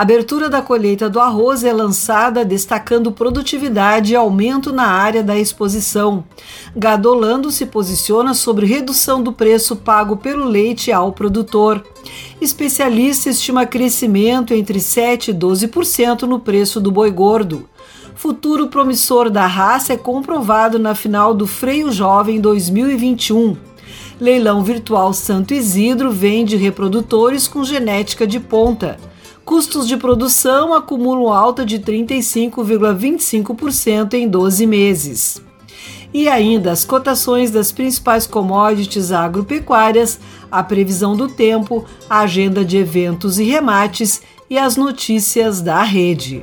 abertura da colheita do arroz é lançada destacando produtividade e aumento na área da exposição. Gadolando se posiciona sobre redução do preço pago pelo leite ao produtor. Especialista estima crescimento entre 7 e 12% no preço do boi gordo. Futuro promissor da raça é comprovado na final do Freio Jovem 2021. Leilão virtual Santo Isidro vende reprodutores com genética de ponta. Custos de produção acumulam alta de 35,25% em 12 meses. E ainda as cotações das principais commodities agropecuárias, a previsão do tempo, a agenda de eventos e remates e as notícias da rede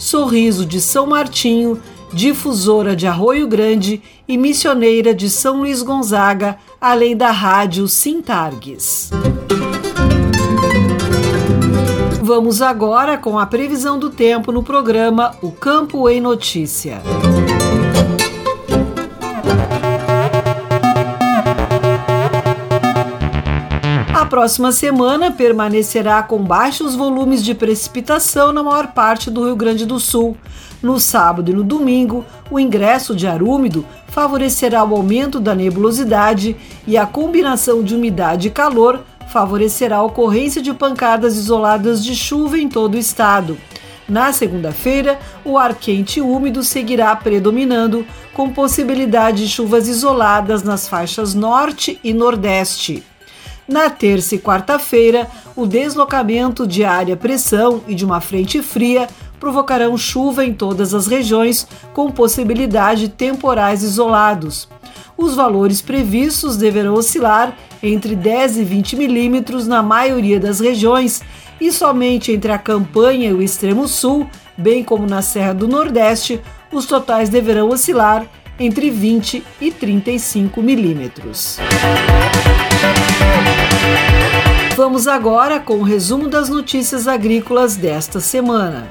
Sorriso de São Martinho, difusora de Arroio Grande e missioneira de São Luís Gonzaga, além da rádio Sintargues. Vamos agora com a previsão do tempo no programa O Campo em Notícia. Próxima semana permanecerá com baixos volumes de precipitação na maior parte do Rio Grande do Sul. No sábado e no domingo, o ingresso de ar úmido favorecerá o aumento da nebulosidade e a combinação de umidade e calor favorecerá a ocorrência de pancadas isoladas de chuva em todo o estado. Na segunda-feira, o ar quente e úmido seguirá predominando, com possibilidade de chuvas isoladas nas faixas norte e nordeste. Na terça e quarta-feira, o deslocamento de área pressão e de uma frente fria provocarão chuva em todas as regiões, com possibilidade de temporais isolados. Os valores previstos deverão oscilar entre 10 e 20 milímetros na maioria das regiões e somente entre a campanha e o extremo sul, bem como na Serra do Nordeste, os totais deverão oscilar entre 20 e 35 milímetros. Vamos agora com o resumo das notícias agrícolas desta semana.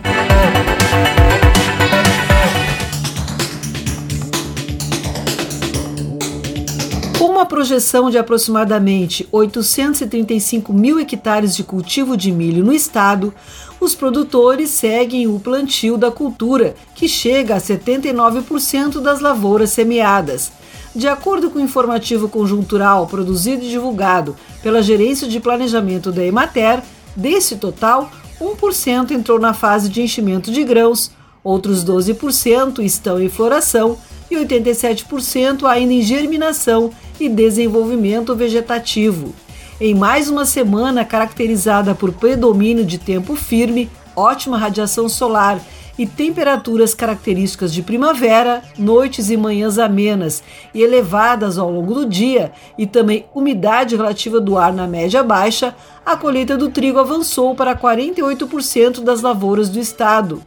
Com uma projeção de aproximadamente 835 mil hectares de cultivo de milho no estado, os produtores seguem o plantio da cultura, que chega a 79% das lavouras semeadas. De acordo com o informativo conjuntural produzido e divulgado pela Gerência de Planejamento da Emater, desse total, 1% entrou na fase de enchimento de grãos, outros 12% estão em floração e 87% ainda em germinação e desenvolvimento vegetativo. Em mais uma semana caracterizada por predomínio de tempo firme, ótima radiação solar e temperaturas características de primavera, noites e manhãs amenas e elevadas ao longo do dia, e também umidade relativa do ar na média baixa, a colheita do trigo avançou para 48% das lavouras do estado.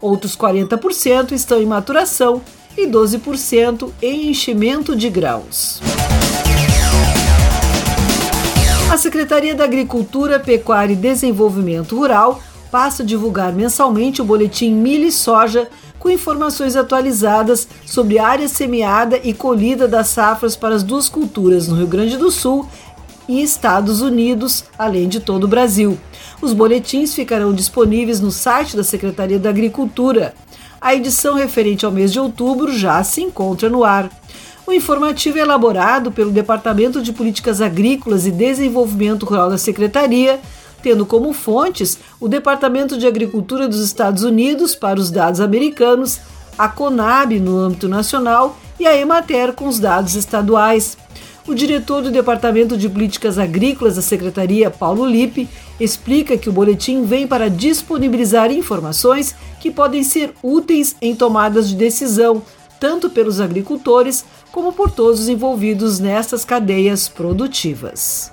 Outros 40% estão em maturação e 12% em enchimento de grãos. A Secretaria da Agricultura, Pecuária e Desenvolvimento Rural passa a divulgar mensalmente o boletim Milho e Soja com informações atualizadas sobre área semeada e colhida das safras para as duas culturas no Rio Grande do Sul e Estados Unidos, além de todo o Brasil. Os boletins ficarão disponíveis no site da Secretaria da Agricultura. A edição referente ao mês de outubro já se encontra no ar. O informativo é elaborado pelo Departamento de Políticas Agrícolas e Desenvolvimento Rural da Secretaria, tendo como fontes o Departamento de Agricultura dos Estados Unidos para os dados americanos, a CONAB no âmbito nacional e a Emater com os dados estaduais. O diretor do Departamento de Políticas Agrícolas da Secretaria, Paulo Lippe, explica que o boletim vem para disponibilizar informações que podem ser úteis em tomadas de decisão, tanto pelos agricultores como por todos os envolvidos nessas cadeias produtivas.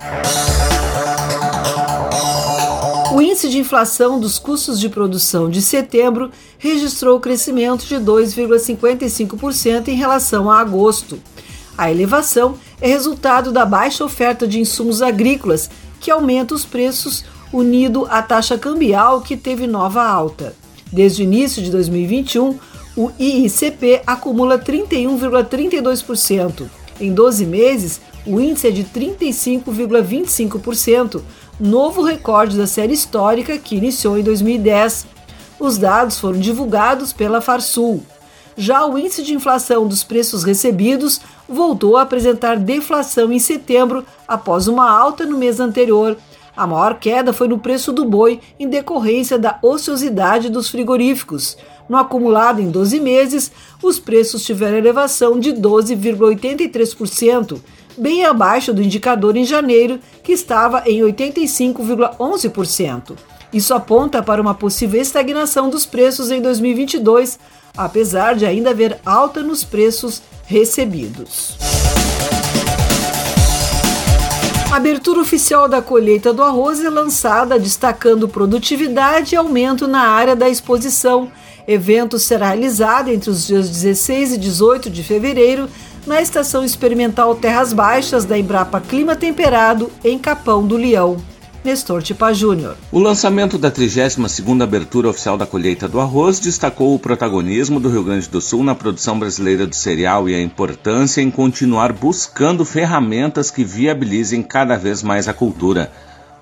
O índice de inflação dos custos de produção de setembro registrou crescimento de 2,55% em relação a agosto. A elevação é resultado da baixa oferta de insumos agrícolas, que aumenta os preços, unido à taxa cambial, que teve nova alta. Desde o início de 2021, o IICP acumula 31,32%. Em 12 meses, o índice é de 35,25%, novo recorde da série histórica que iniciou em 2010. Os dados foram divulgados pela Farsul. Já o índice de inflação dos preços recebidos voltou a apresentar deflação em setembro, após uma alta no mês anterior. A maior queda foi no preço do boi, em decorrência da ociosidade dos frigoríficos. No acumulado em 12 meses, os preços tiveram elevação de 12,83%, bem abaixo do indicador em janeiro, que estava em 85,11%. Isso aponta para uma possível estagnação dos preços em 2022, apesar de ainda haver alta nos preços recebidos. A abertura oficial da colheita do arroz é lançada destacando produtividade e aumento na área da exposição. Evento será realizado entre os dias 16 e 18 de fevereiro na Estação Experimental Terras Baixas da Embrapa Clima Temperado, em Capão do Leão. Nestor Tipa Júnior. O lançamento da 32ª abertura oficial da colheita do arroz destacou o protagonismo do Rio Grande do Sul na produção brasileira do cereal e a importância em continuar buscando ferramentas que viabilizem cada vez mais a cultura.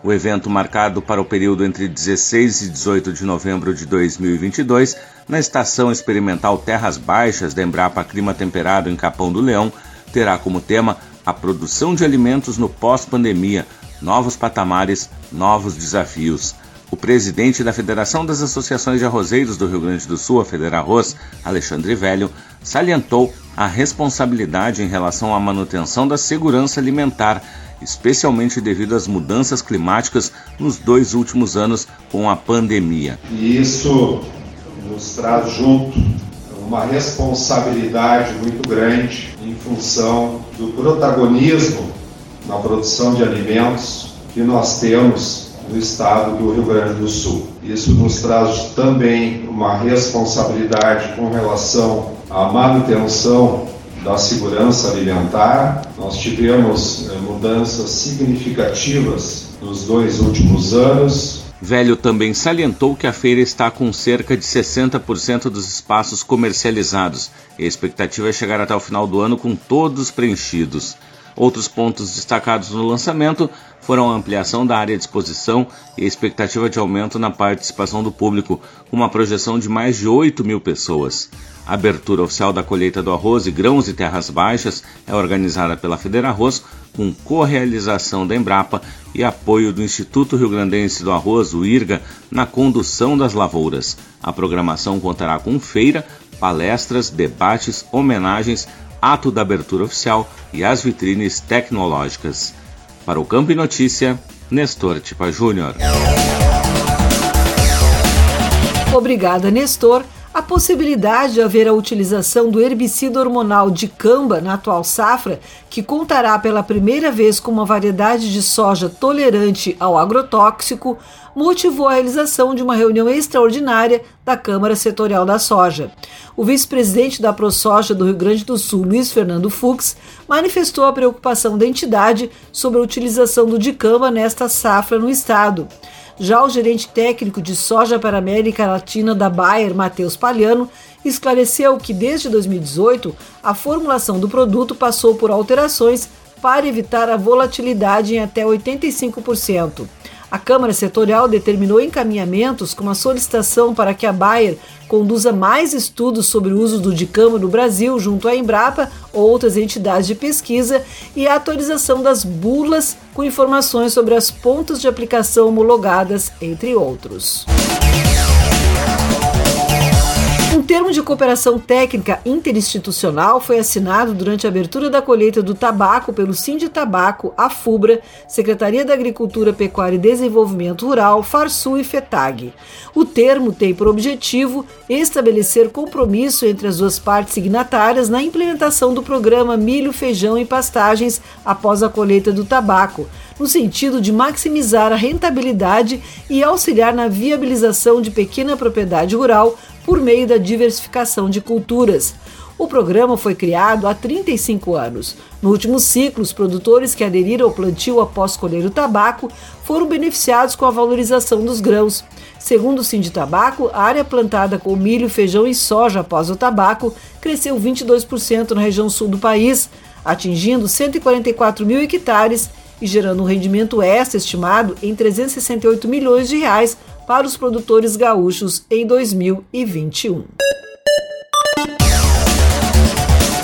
O evento, marcado para o período entre 16 e 18 de novembro de 2022, na Estação Experimental Terras Baixas da Embrapa Clima Temperado em Capão do Leão, terá como tema a produção de alimentos no pós-pandemia, novos patamares, novos desafios. O presidente da Federação das Associações de Arrozeiros do Rio Grande do Sul, a Federarroz, Alexandre Velho, salientou a responsabilidade em relação à manutenção da segurança alimentar, especialmente devido às mudanças climáticas nos dois últimos anos com a pandemia. E isso nos traz junto uma responsabilidade muito grande em função do protagonismo na produção de alimentos que nós temos no estado do Rio Grande do Sul. Isso nos traz também uma responsabilidade com relação à manutenção da segurança alimentar. Nós tivemos eh, mudanças significativas nos dois últimos anos. Velho também salientou que a feira está com cerca de 60% dos espaços comercializados. a expectativa é chegar até o final do ano com todos preenchidos. Outros pontos destacados no lançamento foram a ampliação da área de exposição e a expectativa de aumento na participação do público, com uma projeção de mais de 8 mil pessoas. A abertura oficial da colheita do arroz e grãos e terras baixas é organizada pela Federarroz, com co-realização da Embrapa e apoio do Instituto Rio Grandense do Arroz, o IRGA, na condução das lavouras. A programação contará com feira, palestras, debates, homenagens, ato da abertura oficial e as vitrines tecnológicas. Para o Campo e Notícia, Nestor Tipa Júnior. Obrigada, Nestor. A possibilidade de haver a utilização do herbicida hormonal de camba na atual safra, que contará pela primeira vez com uma variedade de soja tolerante ao agrotóxico, motivou a realização de uma reunião extraordinária da Câmara Setorial da Soja. O vice-presidente da ProSoja do Rio Grande do Sul, Luiz Fernando Fux, manifestou a preocupação da entidade sobre a utilização do dicamba nesta safra no estado. Já o gerente técnico de soja para a América Latina da Bayer, Matheus Palhano, esclareceu que desde 2018 a formulação do produto passou por alterações para evitar a volatilidade em até 85%. A Câmara Setorial determinou encaminhamentos com uma solicitação para que a Bayer conduza mais estudos sobre o uso do dicamba no Brasil junto à Embrapa ou outras entidades de pesquisa e a atualização das bulas com informações sobre as pontos de aplicação homologadas, entre outros. Termo de cooperação técnica interinstitucional foi assinado durante a abertura da colheita do tabaco pelo Sind Tabaco, a FUBRA, Secretaria da Agricultura, Pecuária e Desenvolvimento Rural, Farsul e FETAG. O termo tem por objetivo estabelecer compromisso entre as duas partes signatárias na implementação do programa Milho, Feijão e Pastagens após a colheita do tabaco, no sentido de maximizar a rentabilidade e auxiliar na viabilização de pequena propriedade rural por meio da diversificação de culturas. O programa foi criado há 35 anos. No último ciclo, os produtores que aderiram ao plantio após colher o tabaco foram beneficiados com a valorização dos grãos. Segundo o Sind Tabaco, a área plantada com milho, feijão e soja após o tabaco cresceu 22% na região sul do país, atingindo 144 mil hectares e gerando um rendimento extra estimado em 368 milhões de reais para os produtores gaúchos em 2021.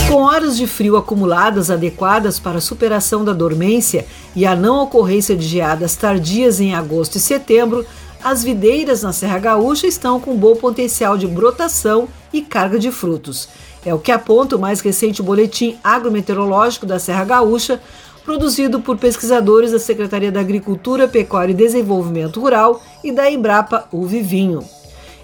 Com horas de frio acumuladas adequadas para a superação da dormência e a não ocorrência de geadas tardias em agosto e setembro, as videiras na Serra Gaúcha estão com bom potencial de brotação e carga de frutos. É o que aponta o mais recente boletim agrometeorológico da Serra Gaúcha, produzido por pesquisadores da Secretaria da Agricultura, Pecuária e Desenvolvimento Rural e da Embrapa Uvivinho.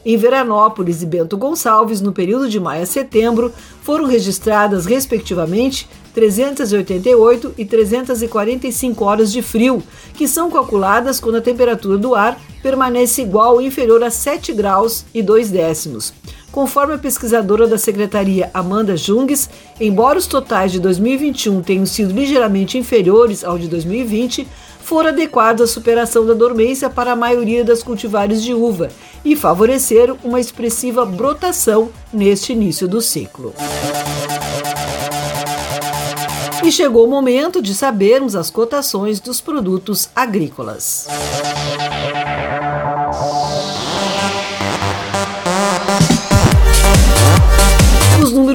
Em Veranópolis e Bento Gonçalves, no período de maio a setembro, foram registradas, respectivamente, 388 e 345 horas de frio, que são calculadas quando a temperatura do ar permanece igual ou inferior a 7 graus e 2 décimos. Conforme a pesquisadora da secretaria Amanda Jungs, embora os totais de 2021 tenham sido ligeiramente inferiores ao de 2020, foram adequados à superação da dormência para a maioria das cultivares de uva e favoreceram uma expressiva brotação neste início do ciclo. E chegou o momento de sabermos as cotações dos produtos agrícolas.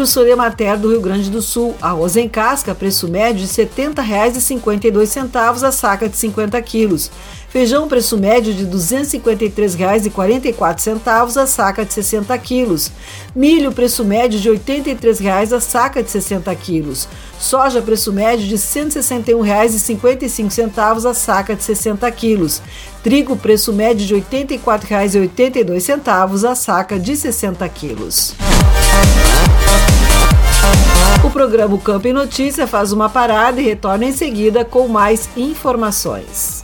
Soremater do Rio Grande do Sul. Arroz em casca, preço médio de R$ 70,52 a saca de 50 quilos. Feijão, preço médio de R$ 253,44 a saca de 60 quilos. Milho, preço médio de R$ 83,00 a saca de 60 quilos. Soja, preço médio de R$ 161,55 a saca de 60 quilos. Trigo, preço médio de R$ 84,82 a saca de 60 quilos. O programa Campo em Notícia faz uma parada e retorna em seguida com mais informações.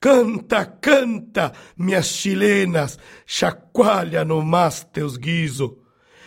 Canta, canta, minhas chilenas, chacoalha no mas teus guiso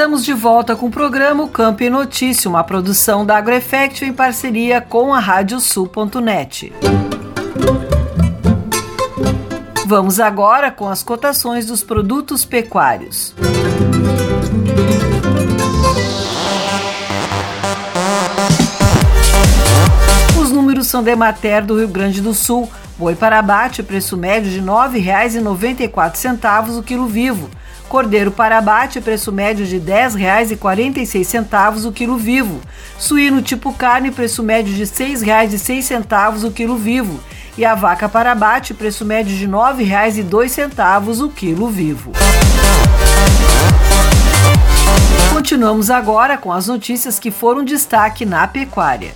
Estamos de volta com o programa Campo e Notícia, uma produção da AgroEffect em parceria com a Radiosul.net. Vamos agora com as cotações dos produtos pecuários. Os números são de Emater do Rio Grande do Sul. Boi para abate, preço médio de R$ 9,94 o quilo vivo. Cordeiro para abate, preço médio de R$ 10,46 o quilo vivo. Suíno tipo carne, preço médio de R$ 6,06 o quilo vivo. E a vaca para abate, preço médio de R$ 9,02 o quilo vivo. Continuamos agora com as notícias que foram destaque na pecuária.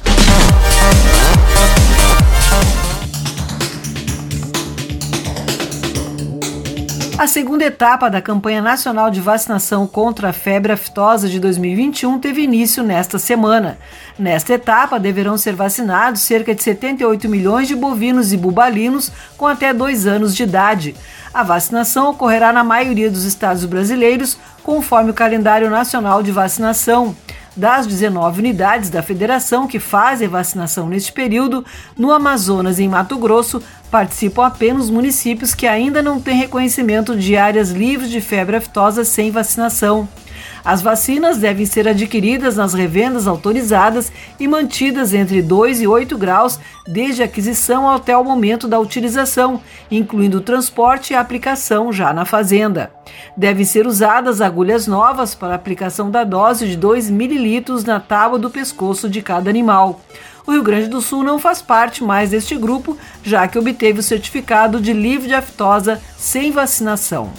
A segunda etapa da campanha nacional de vacinação contra a febre aftosa de 2021 teve início nesta semana. Nesta etapa, deverão ser vacinados cerca de 78 milhões de bovinos e bubalinos com até dois anos de idade. A vacinação ocorrerá na maioria dos estados brasileiros, conforme o calendário nacional de vacinação. Das 19 unidades da federação que fazem vacinação neste período, no Amazonas e em Mato Grosso, participam apenas municípios que ainda não têm reconhecimento de áreas livres de febre aftosa sem vacinação. As vacinas devem ser adquiridas nas revendas autorizadas e mantidas entre 2 e 8 graus desde a aquisição até o momento da utilização, incluindo o transporte e a aplicação já na fazenda. Devem ser usadas agulhas novas para aplicação da dose de 2 mililitros na tábua do pescoço de cada animal. O Rio Grande do Sul não faz parte mais deste grupo, já que obteve o certificado de livre de aftosa sem vacinação.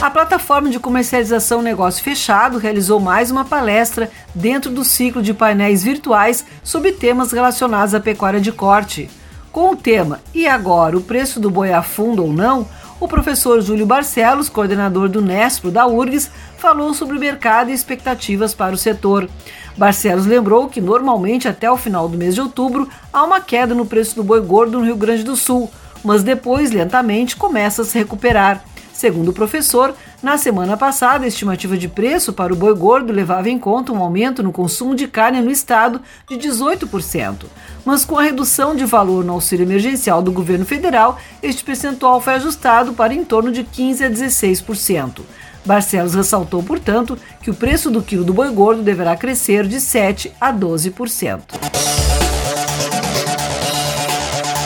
A plataforma de comercialização Negócio Fechado realizou mais uma palestra dentro do ciclo de painéis virtuais sobre temas relacionados à pecuária de corte. Com o tema E agora, o preço do boi afunda ou não? O professor Júlio Barcelos, coordenador do Nespro da URGS, falou sobre o mercado e expectativas para o setor. Barcelos lembrou que normalmente até o final do mês de outubro há uma queda no preço do boi gordo no Rio Grande do Sul, mas depois lentamente começa a se recuperar. Segundo o professor, na semana passada, a estimativa de preço para o boi gordo levava em conta um aumento no consumo de carne no estado de 18%. Mas com a redução de valor no auxílio emergencial do governo federal, este percentual foi ajustado para em torno de 15 a 16%. Barcelos ressaltou, portanto, que o preço do quilo do boi gordo deverá crescer de 7 a 12%.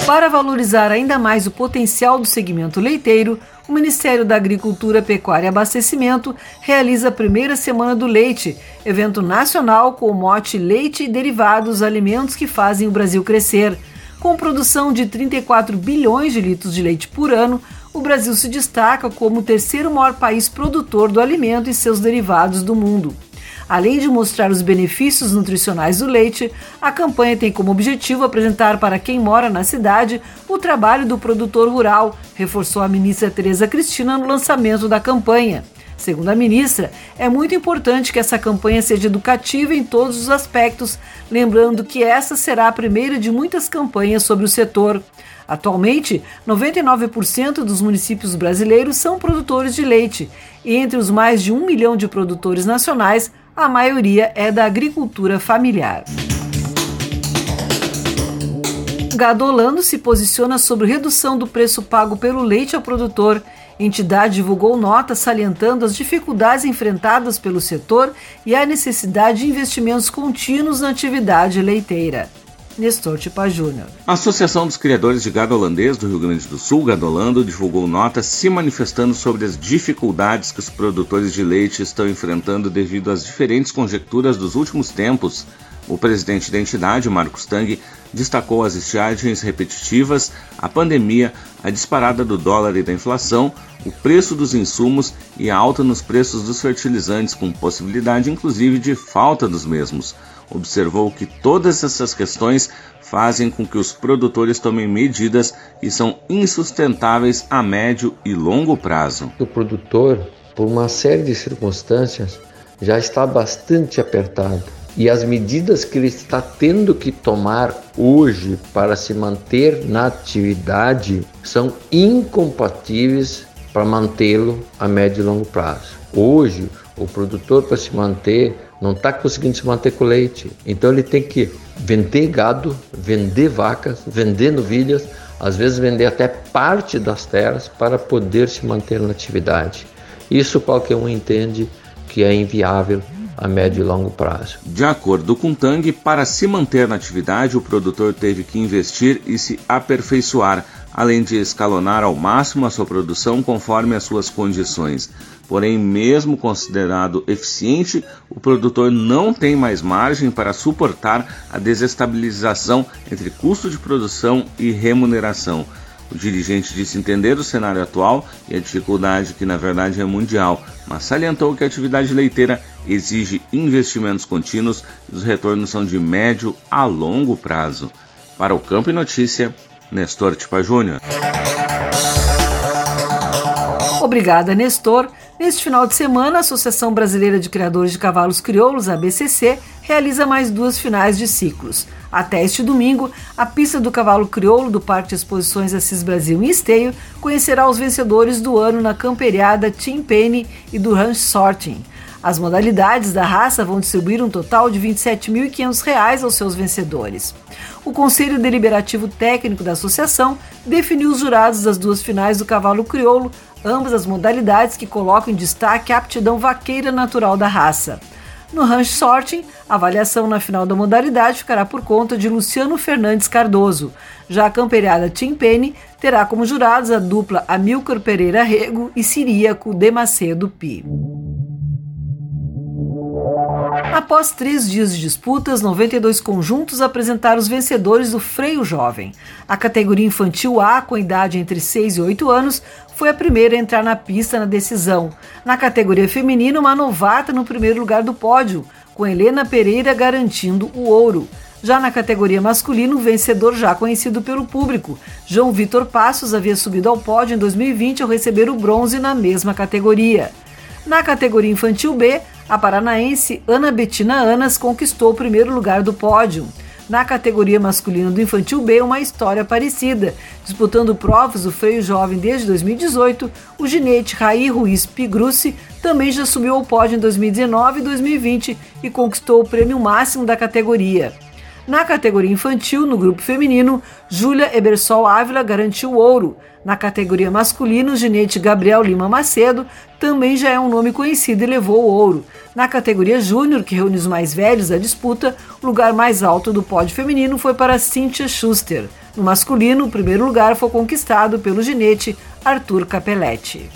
Para valorizar ainda mais o potencial do segmento leiteiro, o Ministério da Agricultura, Pecuária e Abastecimento realiza a primeira Semana do Leite, evento nacional com o mote Leite e Derivados, alimentos que fazem o Brasil crescer. Com produção de 34 bilhões de litros de leite por ano, o Brasil se destaca como o terceiro maior país produtor do alimento e seus derivados do mundo. Além de mostrar os benefícios nutricionais do leite, a campanha tem como objetivo apresentar para quem mora na cidade o trabalho do produtor rural, reforçou a ministra Tereza Cristina no lançamento da campanha. Segundo a ministra, é muito importante que essa campanha seja educativa em todos os aspectos, lembrando que essa será a primeira de muitas campanhas sobre o setor. Atualmente, 99% dos municípios brasileiros são produtores de leite, e entre os mais de um milhão de produtores nacionais, a maioria é da agricultura familiar. Gadolando se posiciona sobre redução do preço pago pelo leite ao produtor entidade divulgou nota salientando as dificuldades enfrentadas pelo setor e a necessidade de investimentos contínuos na atividade leiteira. Nestor Tipa Júnior. A Associação dos Criadores de Gado Holandês do Rio Grande do Sul, Gadolando, divulgou nota se manifestando sobre as dificuldades que os produtores de leite estão enfrentando devido às diferentes conjecturas dos últimos tempos. O presidente da entidade, Marcos Tang, destacou as estiagens repetitivas, a pandemia, a disparada do dólar e da inflação, o preço dos insumos e a alta nos preços dos fertilizantes, com possibilidade inclusive de falta dos mesmos observou que todas essas questões fazem com que os produtores tomem medidas que são insustentáveis a médio e longo prazo. O produtor, por uma série de circunstâncias, já está bastante apertado e as medidas que ele está tendo que tomar hoje para se manter na atividade são incompatíveis para mantê-lo a médio e longo prazo. Hoje, o produtor para se manter não está conseguindo se manter com leite. Então ele tem que vender gado, vender vacas, vender novilhas, às vezes vender até parte das terras para poder se manter na atividade. Isso qualquer um entende que é inviável a médio e longo prazo. De acordo com Tang, para se manter na atividade, o produtor teve que investir e se aperfeiçoar, além de escalonar ao máximo a sua produção conforme as suas condições. Porém, mesmo considerado eficiente, o produtor não tem mais margem para suportar a desestabilização entre custo de produção e remuneração. O dirigente disse entender o cenário atual e a dificuldade que na verdade é mundial, mas salientou que a atividade leiteira exige investimentos contínuos e os retornos são de médio a longo prazo. Para o Campo e Notícia, Nestor Tipa Júnior. Obrigada, Nestor. Neste final de semana, a Associação Brasileira de Criadores de Cavalos Crioulos, a BCC, realiza mais duas finais de ciclos. Até este domingo, a pista do cavalo crioulo do Parque de Exposições Assis Brasil em Esteio conhecerá os vencedores do ano na camperiada Team Penny e do Ranch Sorting. As modalidades da raça vão distribuir um total de R$ 27.500 aos seus vencedores. O Conselho Deliberativo Técnico da Associação definiu os jurados das duas finais do cavalo crioulo, ambas as modalidades que colocam em destaque a aptidão vaqueira natural da raça. No Ranch Sorting, a avaliação na final da modalidade ficará por conta de Luciano Fernandes Cardoso. Já a camperiada Tim Penny terá como jurados a dupla Amilcar Pereira Rego e Siríaco de Macedo Pi. Após três dias de disputas, 92 conjuntos apresentaram os vencedores do freio jovem. A categoria infantil A, com idade entre 6 e 8 anos, foi a primeira a entrar na pista na decisão. Na categoria feminina, uma novata no primeiro lugar do pódio, com Helena Pereira garantindo o ouro. Já na categoria masculino, o vencedor já conhecido pelo público, João Vitor Passos havia subido ao pódio em 2020 ao receber o bronze na mesma categoria. Na categoria infantil B, a paranaense Ana Betina Anas conquistou o primeiro lugar do pódio. Na categoria masculina do Infantil B, uma história parecida. Disputando provas do freio jovem desde 2018, o ginete Raí Ruiz Pigrucci também já subiu ao pódio em 2019 e 2020 e conquistou o prêmio máximo da categoria. Na categoria infantil, no grupo feminino, Júlia Ebersol Ávila garantiu ouro. Na categoria masculina, o ginete Gabriel Lima Macedo também já é um nome conhecido e levou o ouro. Na categoria júnior, que reúne os mais velhos da disputa, o lugar mais alto do pódio feminino foi para Cynthia Schuster. No masculino, o primeiro lugar foi conquistado pelo ginete Arthur Capelletti.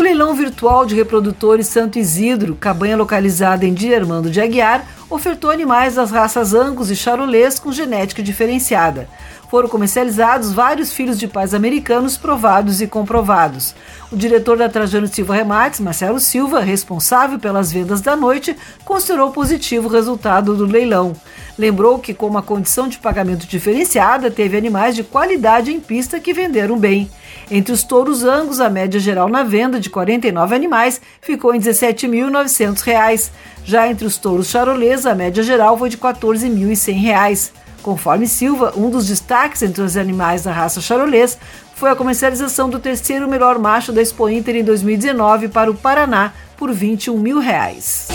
O leilão virtual de reprodutores Santo Isidro, cabanha localizada em Diarmando de Aguiar, ofertou animais das raças Angus e Charolês com genética diferenciada. Foram comercializados vários filhos de pais americanos provados e comprovados. O diretor da Trajano Silva Remates, Marcelo Silva, responsável pelas vendas da noite, considerou positivo o resultado do leilão. Lembrou que, com uma condição de pagamento diferenciada, teve animais de qualidade em pista que venderam bem. Entre os touros angus, a média geral na venda de 49 animais ficou em R$ 17.900. Já entre os touros charolês, a média geral foi de R$ 14.100. Conforme Silva, um dos destaques entre os animais da raça charolês foi a comercialização do terceiro melhor macho da Expo Inter em 2019 para o Paraná por 21 mil reais.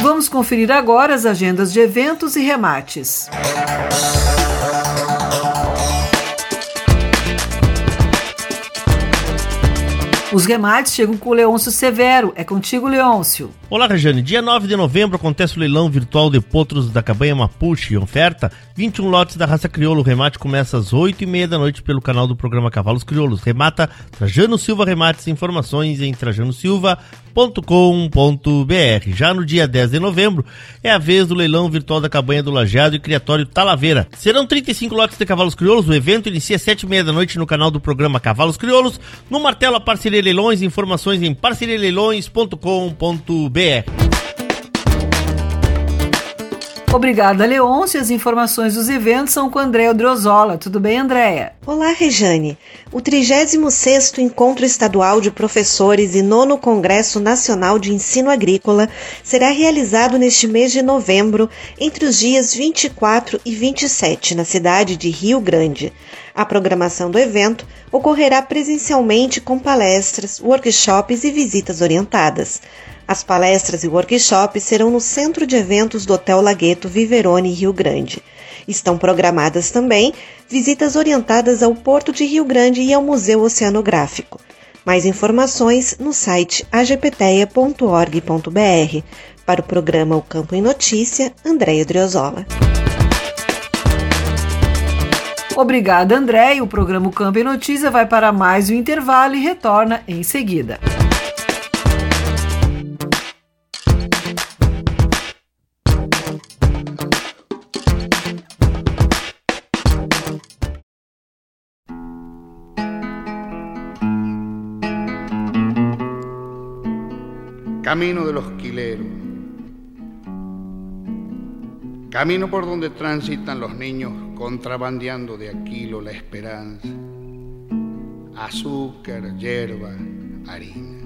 Vamos conferir agora as agendas de eventos e remates. Os remates chegam com o Leôncio Severo. É contigo, Leôncio. Olá, Rejane. Dia 9 de novembro acontece o leilão virtual de potros da cabanha Mapuche. Oferta: 21 lotes da raça crioulo O remate começa às 8h30 da noite pelo canal do programa Cavalos Crioulos. Remata Trajano Silva Remates. Informações em Trajano Silva trajanosilva.com.br. Já no dia 10 de novembro é a vez do leilão virtual da Cabanha do Lajeado e Criatório Talaveira. Serão 35 lotes de cavalos crioulos. O evento inicia às 7 e meia da noite no canal do programa Cavalos Crioulos. No Martelo, a parceria Leilões. Informações em parcerialeilões.com.br. Obrigada, Leôncio. As informações dos eventos são com Andréa Drozola. Tudo bem, Andréa? Olá, Rejane. O 36º Encontro Estadual de Professores e Nono Congresso Nacional de Ensino Agrícola será realizado neste mês de novembro, entre os dias 24 e 27, na cidade de Rio Grande. A programação do evento ocorrerá presencialmente com palestras, workshops e visitas orientadas. As palestras e workshops serão no Centro de Eventos do Hotel Lagueto Viverone, Rio Grande. Estão programadas também visitas orientadas ao Porto de Rio Grande e ao Museu Oceanográfico. Mais informações no site agpeteia.org.br. Para o programa O Campo em Notícia, Andréia Driozola. Obrigada, André. E o programa o Campo em Notícia vai para mais um intervalo e retorna em seguida. Camino de los quileros, camino por donde transitan los niños contrabandeando de Aquilo la esperanza, azúcar, hierba, harina.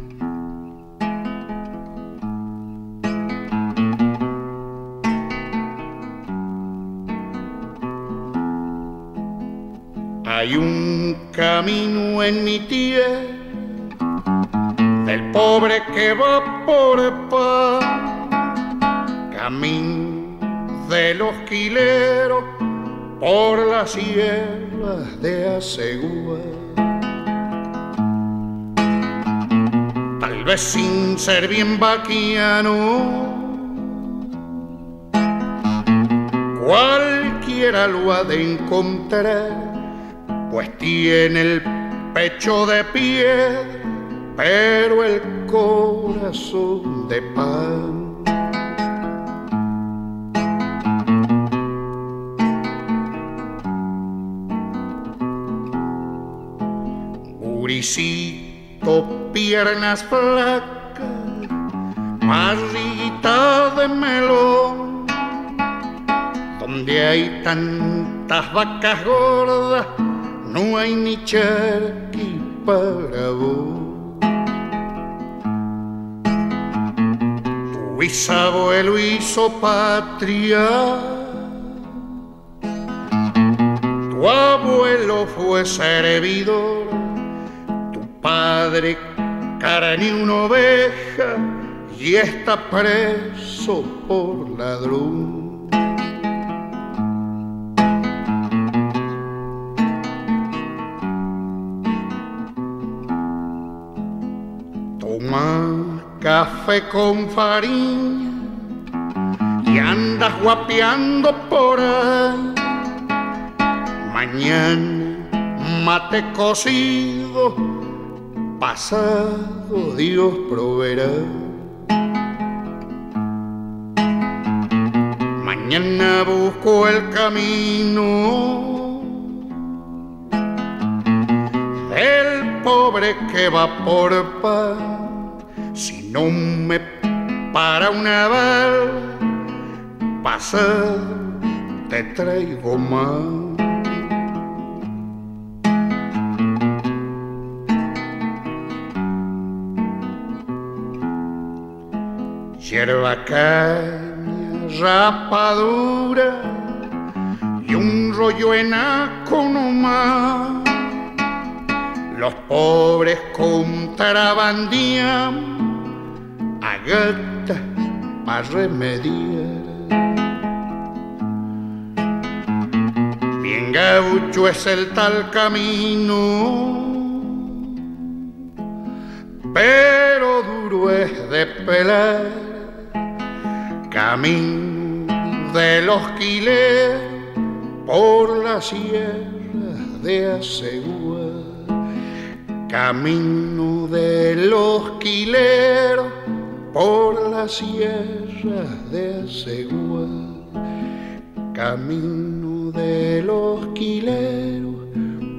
Hay un camino en mi tierra el pobre que va por pan, camino de los quileros por las sierras de Asegúa. Tal vez sin ser bien vaquiano, cualquiera lo ha de encontrar, pues tiene el pecho de piedra pero el corazón de pan. Muricito, piernas flacas, marrita de melón, donde hay tantas vacas gordas, no hay ni charqui para vos. Bisabuelo hizo patria. Tu abuelo fue servidor, tu padre carne una oveja y está preso por ladrón. Café con farina y andas guapeando por ahí. Mañana mate cocido, pasado Dios proveerá. Mañana busco el camino del pobre que va por paz si no me para una bala, pasa, te traigo más. Hierba caña, rapadura y un rollo en nomás. Los pobres contrabandían gata para remediar. Bien gaucho es el tal camino pero duro es de pelar. Camino de los quileros por la sierra de Asegúa. Camino del osquilero por las sierras de Segura. Camino del osquilero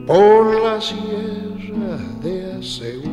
por las sierras de Segura.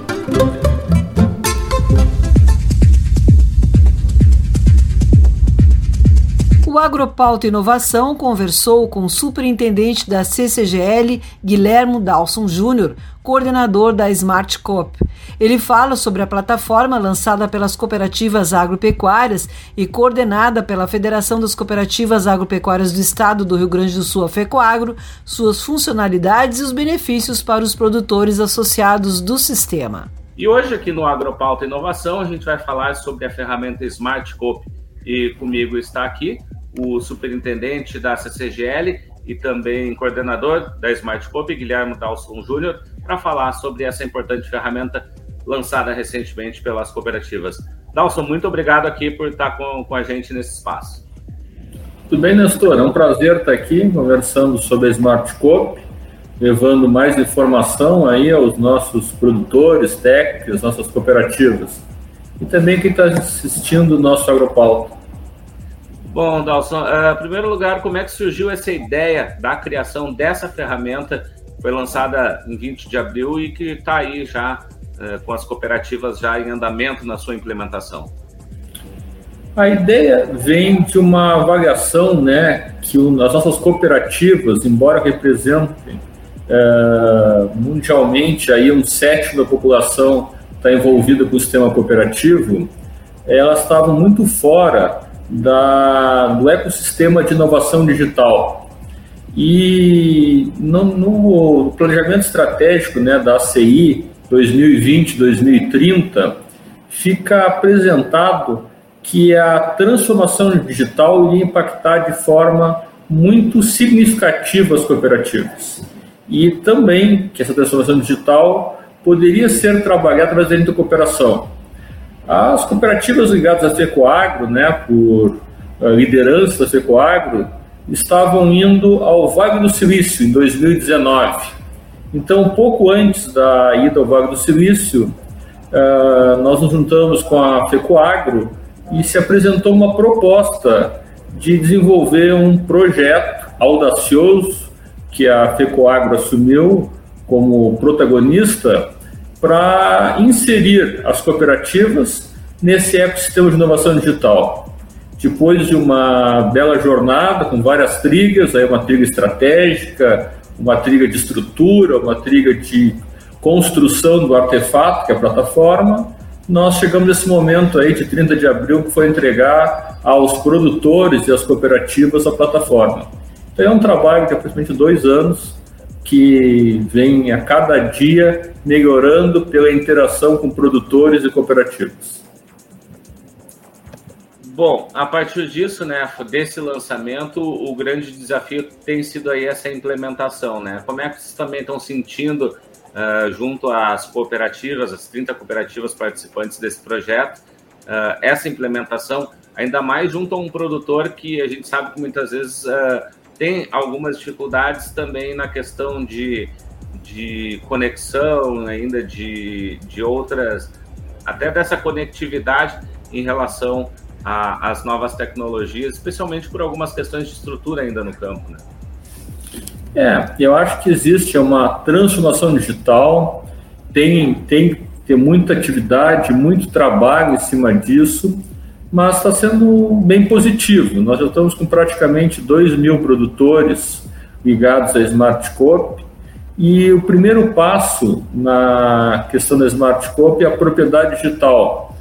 O Agropauta Inovação conversou com o superintendente da CCGL, Guilhermo Dalson Júnior, coordenador da Smart Coop. Ele fala sobre a plataforma lançada pelas cooperativas agropecuárias e coordenada pela Federação das Cooperativas Agropecuárias do Estado do Rio Grande do Sul, a FECOAGRO, suas funcionalidades e os benefícios para os produtores associados do sistema. E hoje aqui no Agropauta Inovação a gente vai falar sobre a ferramenta Smart Coop. E comigo está aqui o superintendente da CCGL e também coordenador da Smart Guilherme Dalson Júnior, para falar sobre essa importante ferramenta lançada recentemente pelas cooperativas. Dalson, muito obrigado aqui por estar com, com a gente nesse espaço. Tudo bem, Nestor? É um prazer estar aqui conversando sobre a Smart levando mais informação aí aos nossos produtores, técnicos, nossas cooperativas. E também quem está assistindo o nosso Agropauta. Bom, Dalson, uh, em primeiro lugar, como é que surgiu essa ideia da criação dessa ferramenta? Foi lançada em 20 de abril e que está aí já uh, com as cooperativas já em andamento na sua implementação. A ideia vem de uma avaliação, né, que o, as nossas cooperativas, embora representem uh, mundialmente aí um sétimo da população está envolvida com o sistema cooperativo, elas estavam muito fora da, do ecossistema de inovação digital. E no, no planejamento estratégico né, da ACI 2020-2030, fica apresentado que a transformação digital iria impactar de forma muito significativa as cooperativas. E também que essa transformação digital poderia ser trabalhada através da intercooperação. As cooperativas ligadas à FECOAGRO, né, por uh, liderança da FECOAGRO, estavam indo ao Vale do Silício em 2019. Então, pouco antes da ida ao Vale do Silício, uh, nós nos juntamos com a FECOAGRO e se apresentou uma proposta de desenvolver um projeto audacioso que a FECOAGRO assumiu como protagonista para inserir as cooperativas nesse ecossistema de inovação digital. Depois de uma bela jornada com várias trilhas, aí uma trilha estratégica, uma trilha de estrutura, uma trilha de construção do artefato, que é a plataforma, nós chegamos nesse momento aí de 30 de abril que foi entregar aos produtores e às cooperativas a plataforma. Então é um trabalho de aproximadamente dois anos que vem a cada dia melhorando pela interação com produtores e cooperativas. Bom, a partir disso, né, desse lançamento, o grande desafio tem sido aí essa implementação, né? Como é que vocês também estão sentindo uh, junto às cooperativas, as 30 cooperativas participantes desse projeto, uh, essa implementação, ainda mais junto a um produtor que a gente sabe que muitas vezes uh, tem algumas dificuldades também na questão de de conexão, ainda de, de outras, até dessa conectividade em relação às novas tecnologias, especialmente por algumas questões de estrutura ainda no campo, né? É, eu acho que existe uma transformação digital, tem, tem ter muita atividade, muito trabalho em cima disso, mas está sendo bem positivo. Nós já estamos com praticamente 2 mil produtores ligados à Smartcope, e o primeiro passo na questão da Smartcope é a propriedade digital,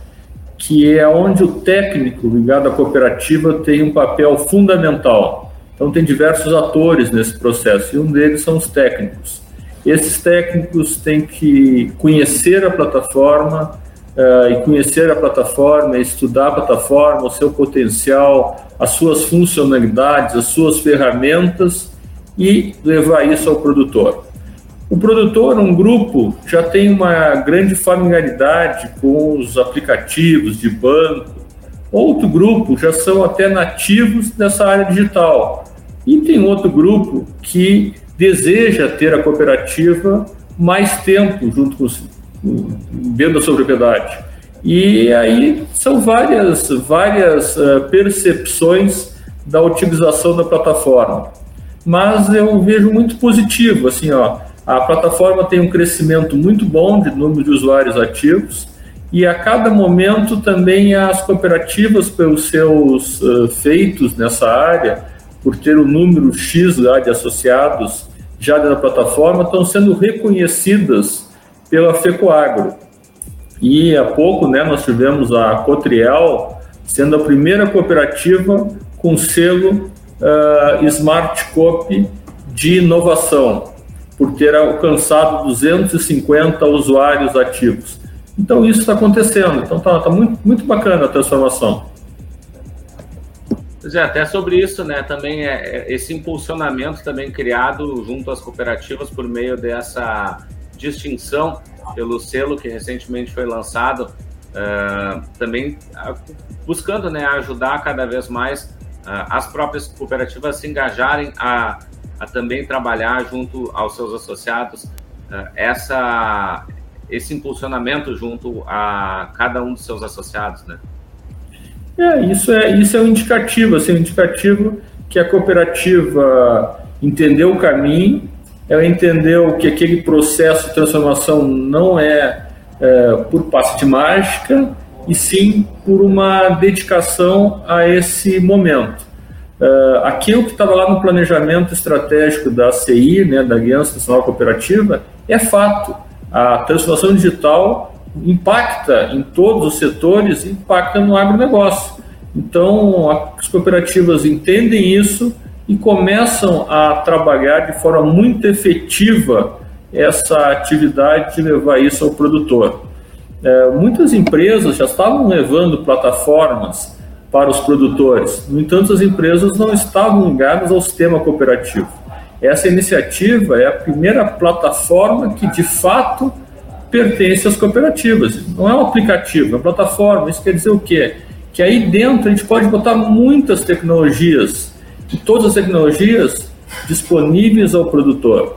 que é onde o técnico ligado à cooperativa tem um papel fundamental. Então, tem diversos atores nesse processo, e um deles são os técnicos. Esses técnicos têm que conhecer a plataforma, uh, e conhecer a plataforma, estudar a plataforma, o seu potencial, as suas funcionalidades, as suas ferramentas e levar isso ao produtor. O produtor, um grupo, já tem uma grande familiaridade com os aplicativos de banco. Outro grupo já são até nativos dessa área digital. E tem outro grupo que deseja ter a cooperativa mais tempo junto com dentro da sua propriedade. E aí são várias, várias uh, percepções da utilização da plataforma. Mas eu vejo muito positivo, assim, ó, a plataforma tem um crescimento muito bom de número de usuários ativos e a cada momento também as cooperativas, pelos seus uh, feitos nessa área, por ter o um número X lá de associados já da plataforma, estão sendo reconhecidas pela FECOAGRO. E há pouco né, nós tivemos a Cotriel sendo a primeira cooperativa com selo uh, Smart Cop de inovação, por ter alcançado 250 usuários ativos. Então isso está acontecendo, então está tá muito, muito bacana a transformação. Pois é, até sobre isso, né? Também é, é esse impulsionamento também criado junto às cooperativas por meio dessa distinção pelo selo que recentemente foi lançado, uh, também buscando né, ajudar cada vez mais uh, as próprias cooperativas se engajarem a, a também trabalhar junto aos seus associados essa, esse impulsionamento junto a cada um dos seus associados, né? É, isso é, isso é um indicativo, assim, um indicativo que a cooperativa entendeu o caminho, ela entendeu que aquele processo de transformação não é, é por passo de mágica, e sim por uma dedicação a esse momento. Uh, aquilo que estava lá no planejamento estratégico da CI, né, da Aliança Nacional Cooperativa, é fato. A transformação digital impacta em todos os setores, impacta no agronegócio. Então, as cooperativas entendem isso e começam a trabalhar de forma muito efetiva essa atividade de levar isso ao produtor. É, muitas empresas já estavam levando plataformas para os produtores, no entanto, as empresas não estavam ligadas ao sistema cooperativo. Essa iniciativa é a primeira plataforma que de fato pertence às cooperativas. Não é um aplicativo, é uma plataforma. Isso quer dizer o quê? Que aí dentro a gente pode botar muitas tecnologias, todas as tecnologias disponíveis ao produtor.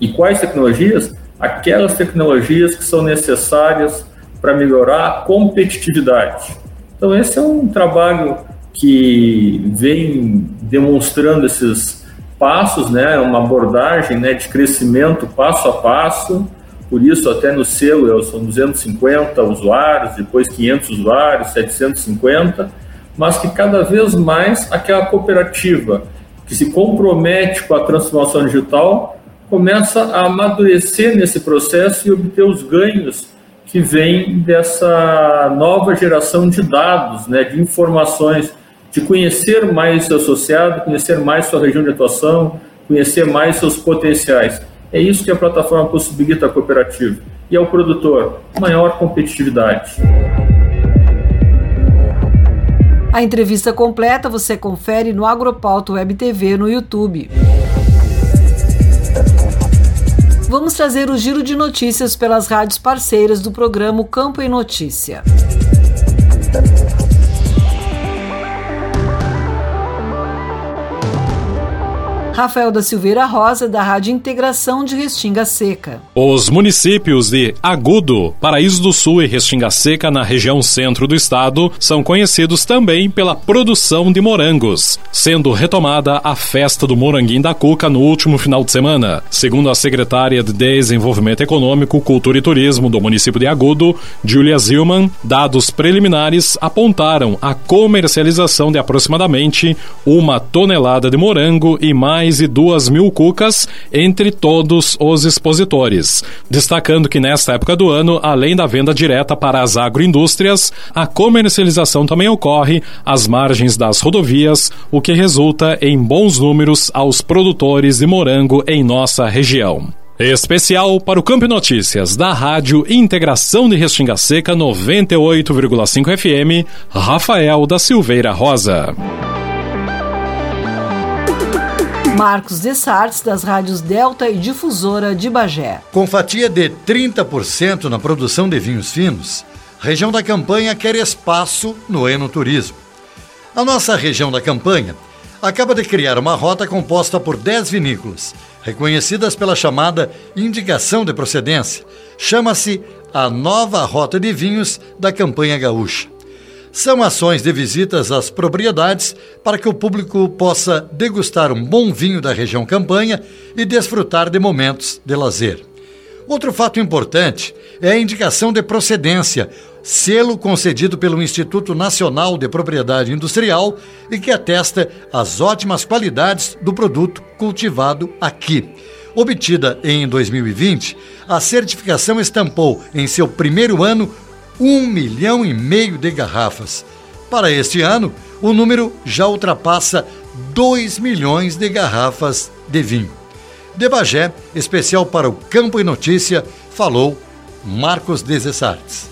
E quais tecnologias? Aquelas tecnologias que são necessárias para melhorar a competitividade. Então, esse é um trabalho que vem demonstrando esses passos, né, uma abordagem né, de crescimento passo a passo, por isso até no selo são 250 usuários, depois 500 usuários, 750, mas que cada vez mais aquela cooperativa que se compromete com a transformação digital começa a amadurecer nesse processo e obter os ganhos que vêm dessa nova geração de dados, né, de informações, de conhecer mais seu associado, conhecer mais sua região de atuação, conhecer mais seus potenciais. É isso que a plataforma possibilita à cooperativa. E ao produtor, maior competitividade. A entrevista completa você confere no Agropauto Web TV no YouTube. Vamos trazer o giro de notícias pelas rádios parceiras do programa Campo em Notícia. Rafael da Silveira Rosa, da Rádio Integração de Restinga Seca. Os municípios de Agudo, Paraíso do Sul e Restinga Seca, na região centro do estado, são conhecidos também pela produção de morangos, sendo retomada a festa do Moranguinho da Cuca no último final de semana. Segundo a secretária de Desenvolvimento Econômico, Cultura e Turismo do município de Agudo, Julia Zilman, dados preliminares apontaram a comercialização de aproximadamente uma tonelada de morango e mais de duas mil cucas entre todos os expositores. Destacando que nesta época do ano, além da venda direta para as agroindústrias, a comercialização também ocorre às margens das rodovias, o que resulta em bons números aos produtores de morango em nossa região. Especial para o Campo Notícias da Rádio Integração de Restinga Seca 98,5 FM, Rafael da Silveira Rosa. Marcos Dessartes, das rádios Delta e Difusora de Bagé. Com fatia de 30% na produção de vinhos finos, região da campanha quer espaço no enoturismo. A nossa região da campanha acaba de criar uma rota composta por 10 vinícolas, reconhecidas pela chamada indicação de procedência. Chama-se a Nova Rota de Vinhos da Campanha Gaúcha. São ações de visitas às propriedades para que o público possa degustar um bom vinho da região campanha e desfrutar de momentos de lazer. Outro fato importante é a indicação de procedência, selo concedido pelo Instituto Nacional de Propriedade Industrial e que atesta as ótimas qualidades do produto cultivado aqui. Obtida em 2020, a certificação estampou em seu primeiro ano um milhão e meio de garrafas. Para este ano, o número já ultrapassa 2 milhões de garrafas de vinho. De Bagé, especial para o Campo e Notícia, falou Marcos Desessartes.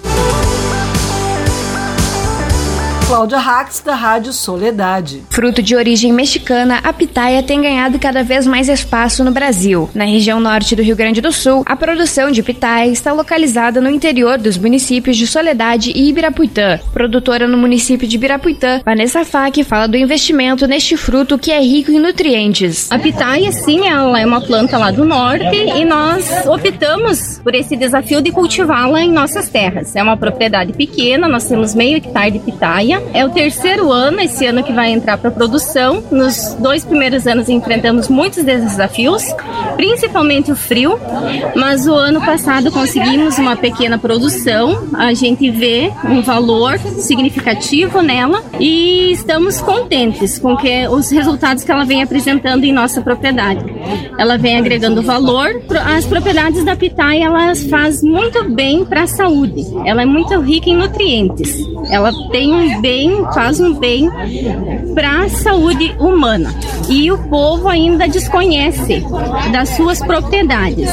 Cláudia Rax, da Rádio Soledade. Fruto de origem mexicana, a pitaia tem ganhado cada vez mais espaço no Brasil. Na região norte do Rio Grande do Sul, a produção de pitaia está localizada no interior dos municípios de Soledade e Ibirapuitã. Produtora no município de Ibirapuitã, Vanessa Fac fala do investimento neste fruto que é rico em nutrientes. A pitaia, sim, ela é uma planta lá do norte e nós optamos por esse desafio de cultivá-la em nossas terras. É uma propriedade pequena, nós temos meio hectare de pitaia é o terceiro ano, esse ano que vai entrar para produção. Nos dois primeiros anos enfrentamos muitos desafios, principalmente o frio, mas o ano passado conseguimos uma pequena produção. A gente vê um valor significativo nela e estamos contentes com que os resultados que ela vem apresentando em nossa propriedade. Ela vem agregando valor. As propriedades da pitaia elas faz muito bem para a saúde. Ela é muito rica em nutrientes. Ela tem um bem, faz um bem para a saúde humana. E o povo ainda desconhece das suas propriedades,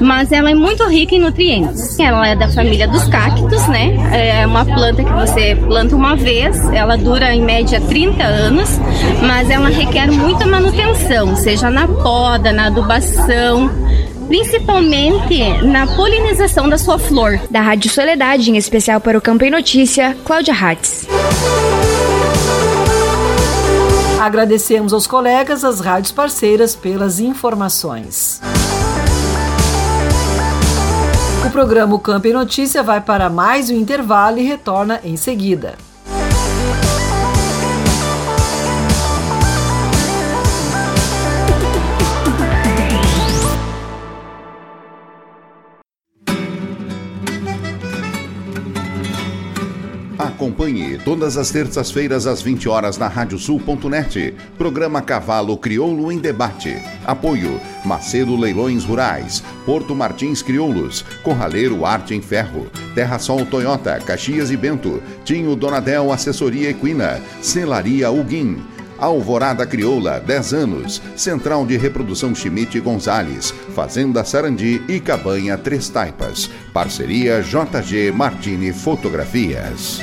mas ela é muito rica em nutrientes. Ela é da família dos cactos, né? É uma planta que você planta uma vez, ela dura em média 30 anos, mas ela requer muita manutenção, seja na poda, na adubação, principalmente na polinização da sua flor. Da Rádio Soledade, em especial para o Campo e Notícia, Cláudia Hatz. Agradecemos aos colegas, as rádios parceiras, pelas informações. O programa Campo e Notícia vai para mais um intervalo e retorna em seguida. Acompanhe todas as terças-feiras às 20 horas na radiosul.net. Programa Cavalo Crioulo em Debate. Apoio Macedo Leilões Rurais, Porto Martins Crioulos, Corraleiro Arte em Ferro, Terra Sol Toyota, Caxias e Bento, Tinho Donadel Assessoria Equina, Celaria Uguim. Alvorada Crioula, 10 anos. Central de Reprodução Schmidt Gonzales. Fazenda Sarandi e Cabanha Três Taipas. Parceria JG Martini Fotografias.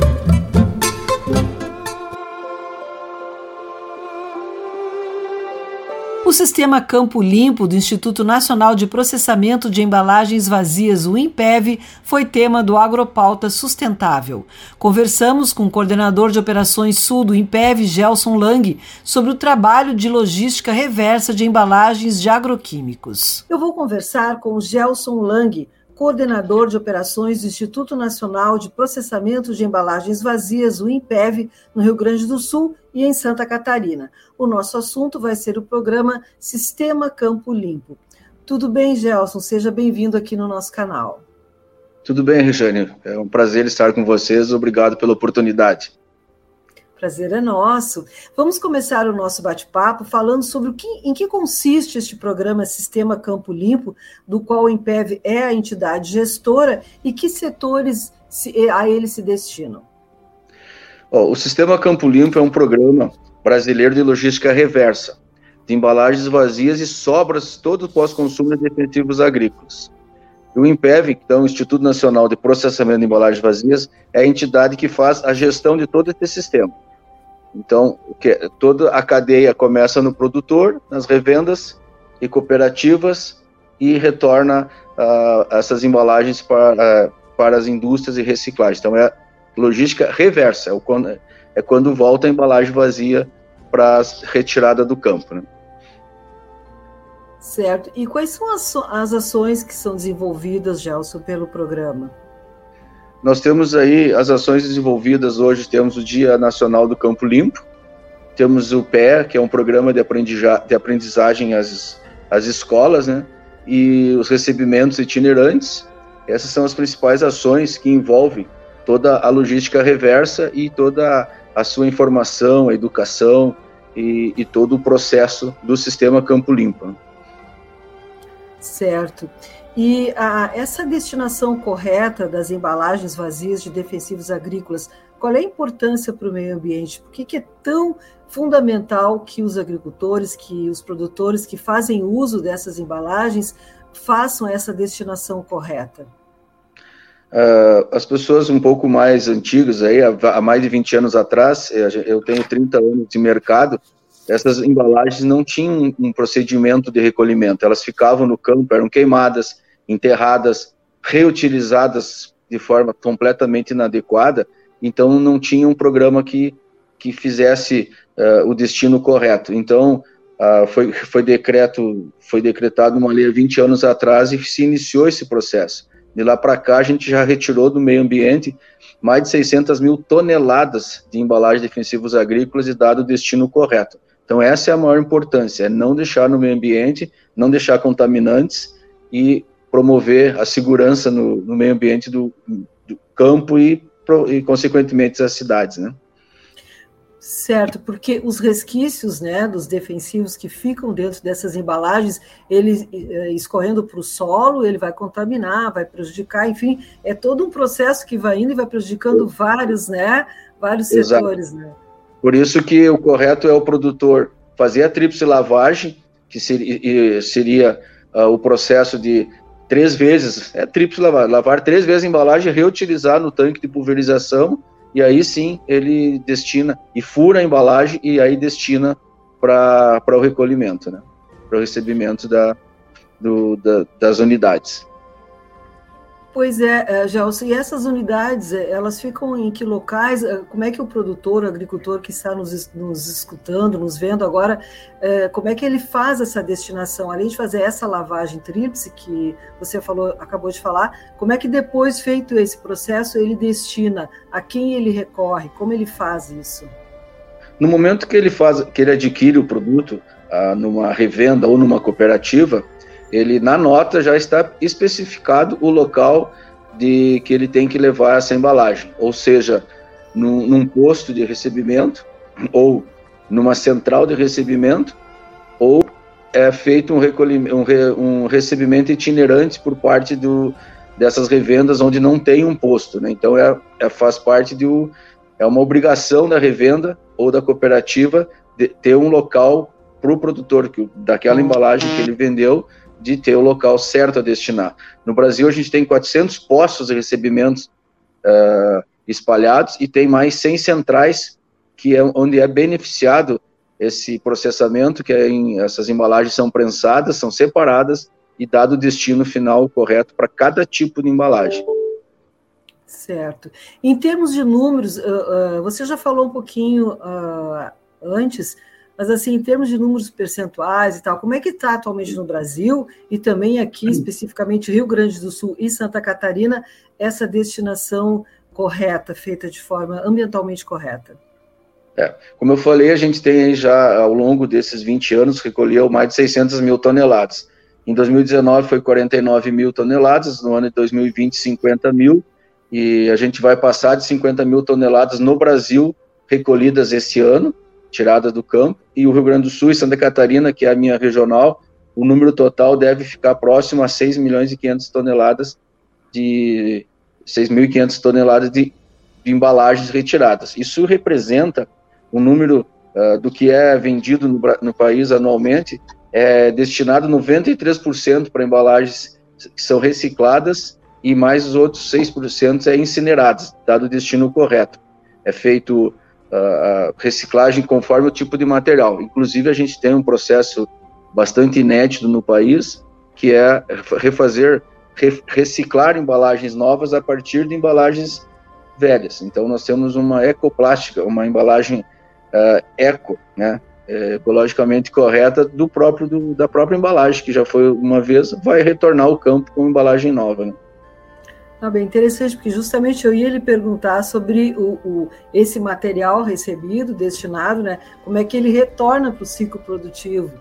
O Sistema Campo Limpo do Instituto Nacional de Processamento de Embalagens Vazias, o INPEV, foi tema do Agropauta Sustentável. Conversamos com o coordenador de operações sul do INPEV, Gelson Lang, sobre o trabalho de logística reversa de embalagens de agroquímicos. Eu vou conversar com o Gelson Lang, coordenador de operações do Instituto Nacional de Processamento de Embalagens Vazias, o INPEV, no Rio Grande do Sul e em Santa Catarina. O nosso assunto vai ser o programa Sistema Campo Limpo. Tudo bem, Gelson? Seja bem-vindo aqui no nosso canal. Tudo bem, Regiane. É um prazer estar com vocês. Obrigado pela oportunidade. Prazer é nosso. Vamos começar o nosso bate-papo falando sobre o que, em que consiste este programa Sistema Campo Limpo, do qual o Impev é a entidade gestora e que setores se, a ele se destinam. Oh, o Sistema Campo Limpo é um programa brasileiro de logística reversa, de embalagens vazias e sobras todo pós-consumo de defensivos agrícolas. O INPEV, que é Instituto Nacional de Processamento de Embalagens Vazias, é a entidade que faz a gestão de todo esse sistema. Então, toda a cadeia começa no produtor, nas revendas e cooperativas e retorna uh, essas embalagens para, uh, para as indústrias e reciclagem. Então, é logística reversa, é, quando, é quando volta a embalagem vazia para retirada do campo. Né? Certo. E quais são as, as ações que são desenvolvidas, Gelson, pelo programa? Nós temos aí as ações desenvolvidas hoje, temos o Dia Nacional do Campo Limpo, temos o PE, que é um programa de, aprendizagem às, às escolas, né? E os recebimentos itinerantes. Essas são as principais ações que envolvem toda a logística reversa e toda a sua informação, a educação e, e todo o processo do sistema Campo Limpo. Certo. E a, essa destinação correta das embalagens vazias de defensivos agrícolas, qual é a importância para o meio ambiente? Por que, que é tão fundamental que os agricultores, que os produtores que fazem uso dessas embalagens façam essa destinação correta? Uh, as pessoas um pouco mais antigas, aí, há mais de 20 anos atrás, eh, eu tenho 30 anos de mercado, essas embalagens não tinham um procedimento de recolhimento, elas ficavam no campo, eram queimadas, enterradas, reutilizadas de forma completamente inadequada, então não tinha um programa que, que fizesse uh, o destino correto. Então, uh, foi, foi, decreto, foi decretado uma lei há 20 anos atrás e se iniciou esse processo. De lá para cá, a gente já retirou do meio ambiente mais de 600 mil toneladas de embalagens defensivos agrícolas e dado o destino correto. Então, essa é a maior importância, é não deixar no meio ambiente, não deixar contaminantes e promover a segurança no, no meio ambiente do, do campo e, e, consequentemente, as cidades, né? Certo, porque os resquícios né, dos defensivos que ficam dentro dessas embalagens, ele eh, escorrendo para o solo, ele vai contaminar, vai prejudicar, enfim, é todo um processo que vai indo e vai prejudicando vários, né, vários Exato. setores. Né? Por isso que o correto é o produtor fazer a tríplice lavagem, que seria, seria uh, o processo de três vezes, é tríplice lavar, lavar três vezes a embalagem, reutilizar no tanque de pulverização e aí sim ele destina e fura a embalagem e aí destina para o recolhimento, né? para o recebimento da, do, da, das unidades. Pois é, Gelson, e essas unidades, é, elas ficam em que locais? É, como é que o produtor, o agricultor que está nos, nos escutando, nos vendo agora, é, como é que ele faz essa destinação? Além de fazer essa lavagem tríplice que você falou, acabou de falar, como é que depois, feito esse processo, ele destina? A quem ele recorre? Como ele faz isso? No momento que ele faz, que ele adquire o produto ah, numa revenda ou numa cooperativa, ele na nota já está especificado o local de que ele tem que levar essa embalagem, ou seja, num, num posto de recebimento ou numa central de recebimento, ou é feito um, um, re, um recebimento itinerante por parte do, dessas revendas onde não tem um posto, né? Então é, é faz parte de um, é uma obrigação da revenda ou da cooperativa de ter um local para o produtor que, daquela embalagem que ele vendeu de ter o local certo a destinar. No Brasil, a gente tem 400 postos de recebimentos uh, espalhados e tem mais 100 centrais que é onde é beneficiado esse processamento, que é em, essas embalagens são prensadas, são separadas e dado o destino final correto para cada tipo de embalagem. Certo. Em termos de números, uh, uh, você já falou um pouquinho antes mas assim, em termos de números percentuais e tal, como é que está atualmente no Brasil e também aqui, especificamente Rio Grande do Sul e Santa Catarina, essa destinação correta, feita de forma ambientalmente correta? É, como eu falei, a gente tem já, ao longo desses 20 anos, recolheu mais de 600 mil toneladas. Em 2019 foi 49 mil toneladas, no ano de 2020, 50 mil, e a gente vai passar de 50 mil toneladas no Brasil recolhidas esse ano, tirada do campo, e o Rio Grande do Sul e Santa Catarina, que é a minha regional, o número total deve ficar próximo a 6 milhões e 500 toneladas de 6.500 toneladas de, de, embalagens retiradas. Isso representa o um número uh, do que é vendido no, no, país anualmente, é destinado 93% para embalagens que são recicladas e mais os outros 6% é incineradas, dado o destino correto. É feito reciclagem conforme o tipo de material. Inclusive, a gente tem um processo bastante inédito no país, que é refazer, reciclar embalagens novas a partir de embalagens velhas. Então, nós temos uma ecoplástica, uma embalagem uh, eco, né, é, ecologicamente correta do próprio do, da própria embalagem que já foi uma vez, vai retornar ao campo com embalagem nova. Né? Ah, bem interessante, porque justamente eu ia lhe perguntar sobre o, o, esse material recebido, destinado, né? Como é que ele retorna para o ciclo produtivo.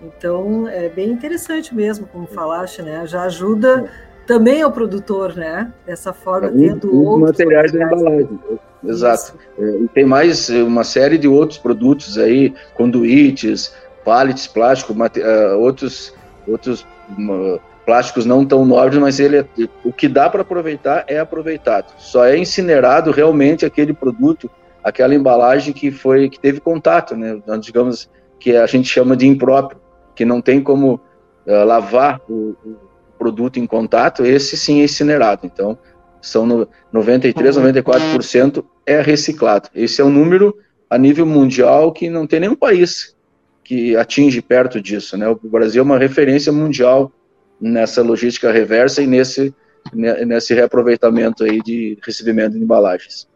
Então, é bem interessante mesmo, como falaste, né? Já ajuda também ao produtor, né? Dessa forma, é, tendo um, outros materiais da embalagem. Exato. É, e tem mais uma série de outros produtos aí, conduítes, pallets, plástico, outros, outros uh, plásticos não tão nobres, mas ele é, o que dá para aproveitar é aproveitado. Só é incinerado realmente aquele produto, aquela embalagem que foi que teve contato, né? Digamos que a gente chama de impróprio, que não tem como uh, lavar o, o, produto em contato, esse sim é incinerado. Então, são no 93, 94% é reciclado. Esse é um número a nível mundial que não tem nenhum país que atinge perto disso, né? O Brasil é uma referência mundial nessa logística reversa e nesse, nesse reaproveitamento aí de recebimento de embalagens.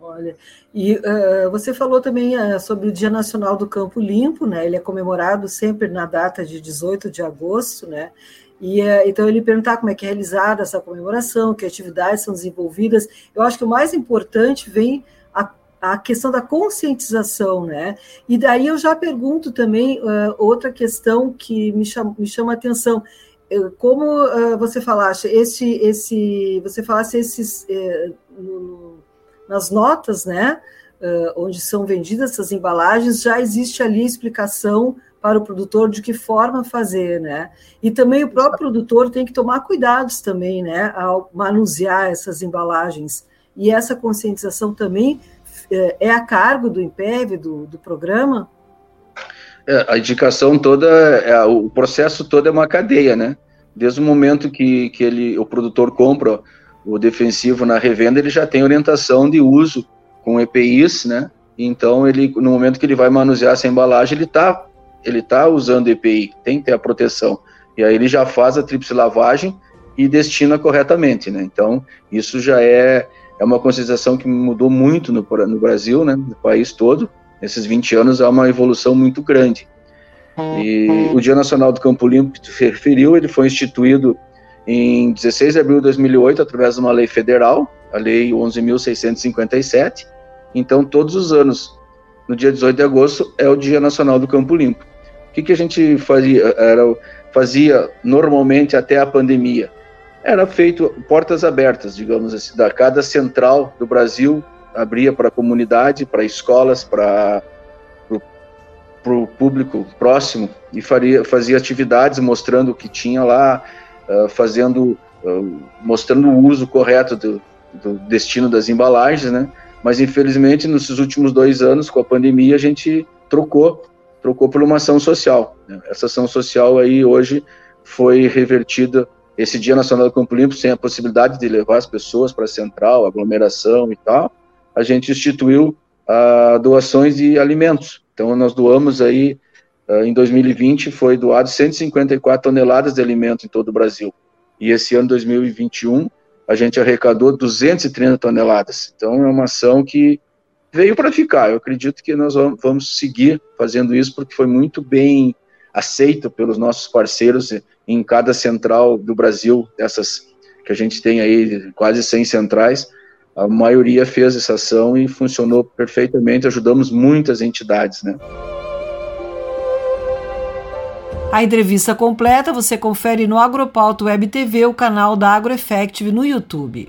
Olha, e uh, você falou também uh, sobre o Dia Nacional do Campo Limpo, né? Ele é comemorado sempre na data de 18 de agosto, né? E uh, então ele perguntar como é que é realizada essa comemoração, que atividades são desenvolvidas. Eu acho que o mais importante vem a, questão da conscientização, né? E daí eu já pergunto também outra questão que me chama, me chama a atenção como uh, você falaste, esse, esse, você falasse esses uh, nas notas, né? uh, onde são vendidas essas embalagens, já existe ali a explicação para o produtor de que forma fazer, né? E também o próprio produtor tem que tomar cuidados também, né, ao manusear essas embalagens. E essa conscientização também é, é a cargo do IMPEV, do, do programa? É, a indicação toda, é, o processo todo é uma cadeia, né? Desde o momento que, que ele, o produtor compra o defensivo na revenda, ele já tem orientação de uso com EPIs, né? Então, ele, no momento que ele vai manusear essa embalagem, ele está ele tá usando EPI, tem que ter a proteção. E aí ele já faz a tríplice lavagem e destina corretamente, né? Então, isso já é, é uma conscientização que mudou muito no, no Brasil, né? No país todo. Nesses 20 anos há uma evolução muito grande. E o Dia Nacional do Campo Limpo, que tu referiu, ele foi instituído em 16 de abril de 2008, através de uma lei federal, a Lei 11.657. Então, todos os anos, no dia 18 de agosto, é o Dia Nacional do Campo Limpo. O que, que a gente fazia, era, fazia normalmente até a pandemia? Era feito portas abertas, digamos assim, da cada central do Brasil abria para a comunidade, para escolas, para o público próximo e faria, fazia atividades mostrando o que tinha lá, uh, fazendo, uh, mostrando o uso correto do, do, destino das embalagens, né? Mas infelizmente nesses últimos dois anos com a pandemia a gente trocou, trocou por uma ação social. Né? Essa ação social aí hoje foi revertida esse Dia Nacional do Campo Limpo sem a possibilidade de levar as pessoas para a central, aglomeração e tal, a gente instituiu uh, doações de alimentos. Então nós doamos aí uh, em 2020 foi doado 154 toneladas de alimento em todo o Brasil. E esse ano 2021 a gente arrecadou 230 toneladas. Então é uma ação que veio para ficar. Eu acredito que nós vamos seguir fazendo isso porque foi muito bem aceito pelos nossos parceiros em cada central do Brasil, dessas que a gente tem aí quase 100 centrais. A maioria fez essa ação e funcionou perfeitamente. Ajudamos muitas entidades, né? A entrevista completa você confere no Agropauto Web TV, o canal da AgroEffective no YouTube.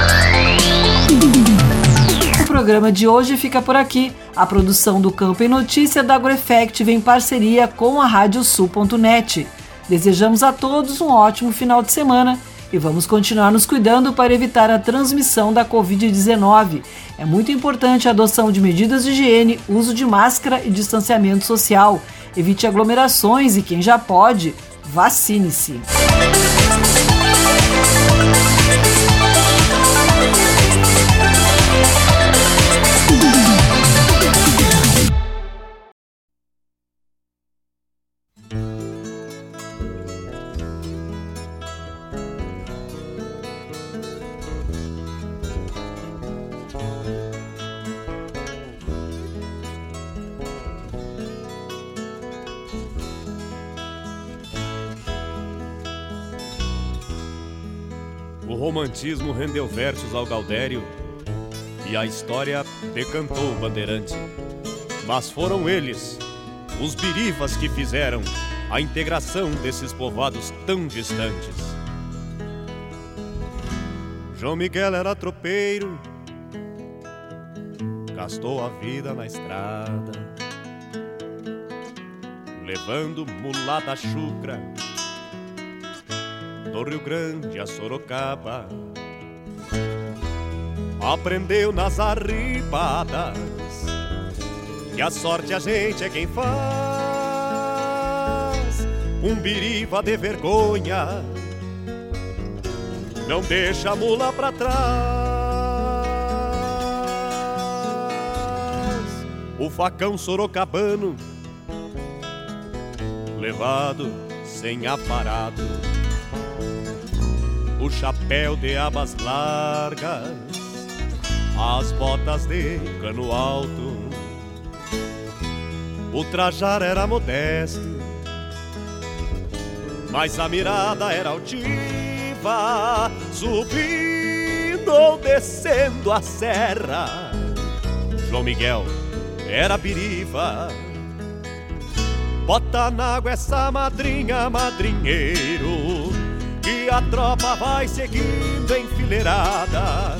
programa de hoje fica por aqui. A produção do Campo em Notícia da AgroEffect em parceria com a Radiosul.net. Desejamos a todos um ótimo final de semana e vamos continuar nos cuidando para evitar a transmissão da Covid-19. É muito importante a adoção de medidas de higiene, uso de máscara e distanciamento social. Evite aglomerações e quem já pode, vacine-se. Romantismo rendeu versos ao Gaudério e a história decantou o bandeirante. Mas foram eles, os birivas, que fizeram a integração desses povoados tão distantes. João Miguel era tropeiro, gastou a vida na estrada, levando mulata chucra do Rio Grande a Sorocaba. Aprendeu nas arribadas que a sorte a gente é quem faz. Um biriva de vergonha não deixa a mula pra trás. O facão sorocabano levado sem aparado chapéu de abas largas, as botas de cano alto. O trajar era modesto, mas a mirada era altiva, subindo ou descendo a serra. João Miguel era biriva. Bota na água essa madrinha, madrinheiro, que a tropa vai seguindo enfileirada.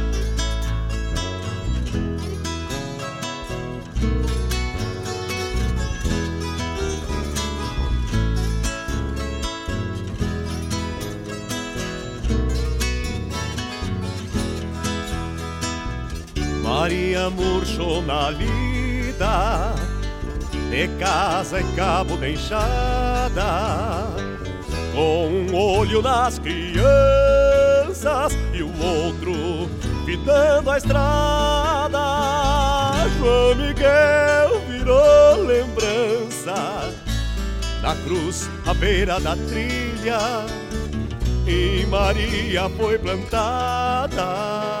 Maria murchou na lida, de casa e cabo de enxada, com um olho nas crianças e o outro fitando a estrada. João Miguel virou lembrança na cruz à beira da trilha e Maria foi plantada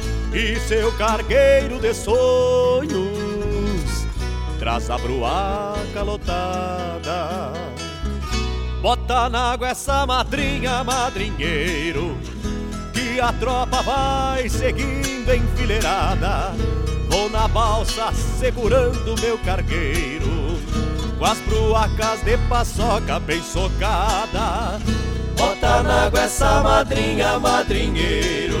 e seu cargueiro de sonhos traz a bruaca lotada. Bota na água essa madrinha, madrinheiro, que a tropa vai seguindo enfileirada. Vou na balsa segurando meu cargueiro, com as bruacas de paçoca bem socada. Bota na água essa madrinha, madrinheiro,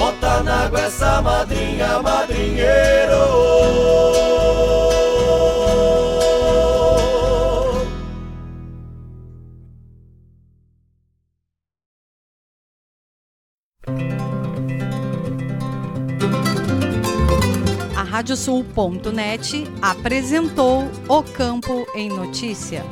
Bota na água essa madrinha, madrinheiro. A Radiosul.net apresentou O Campo em Notícia.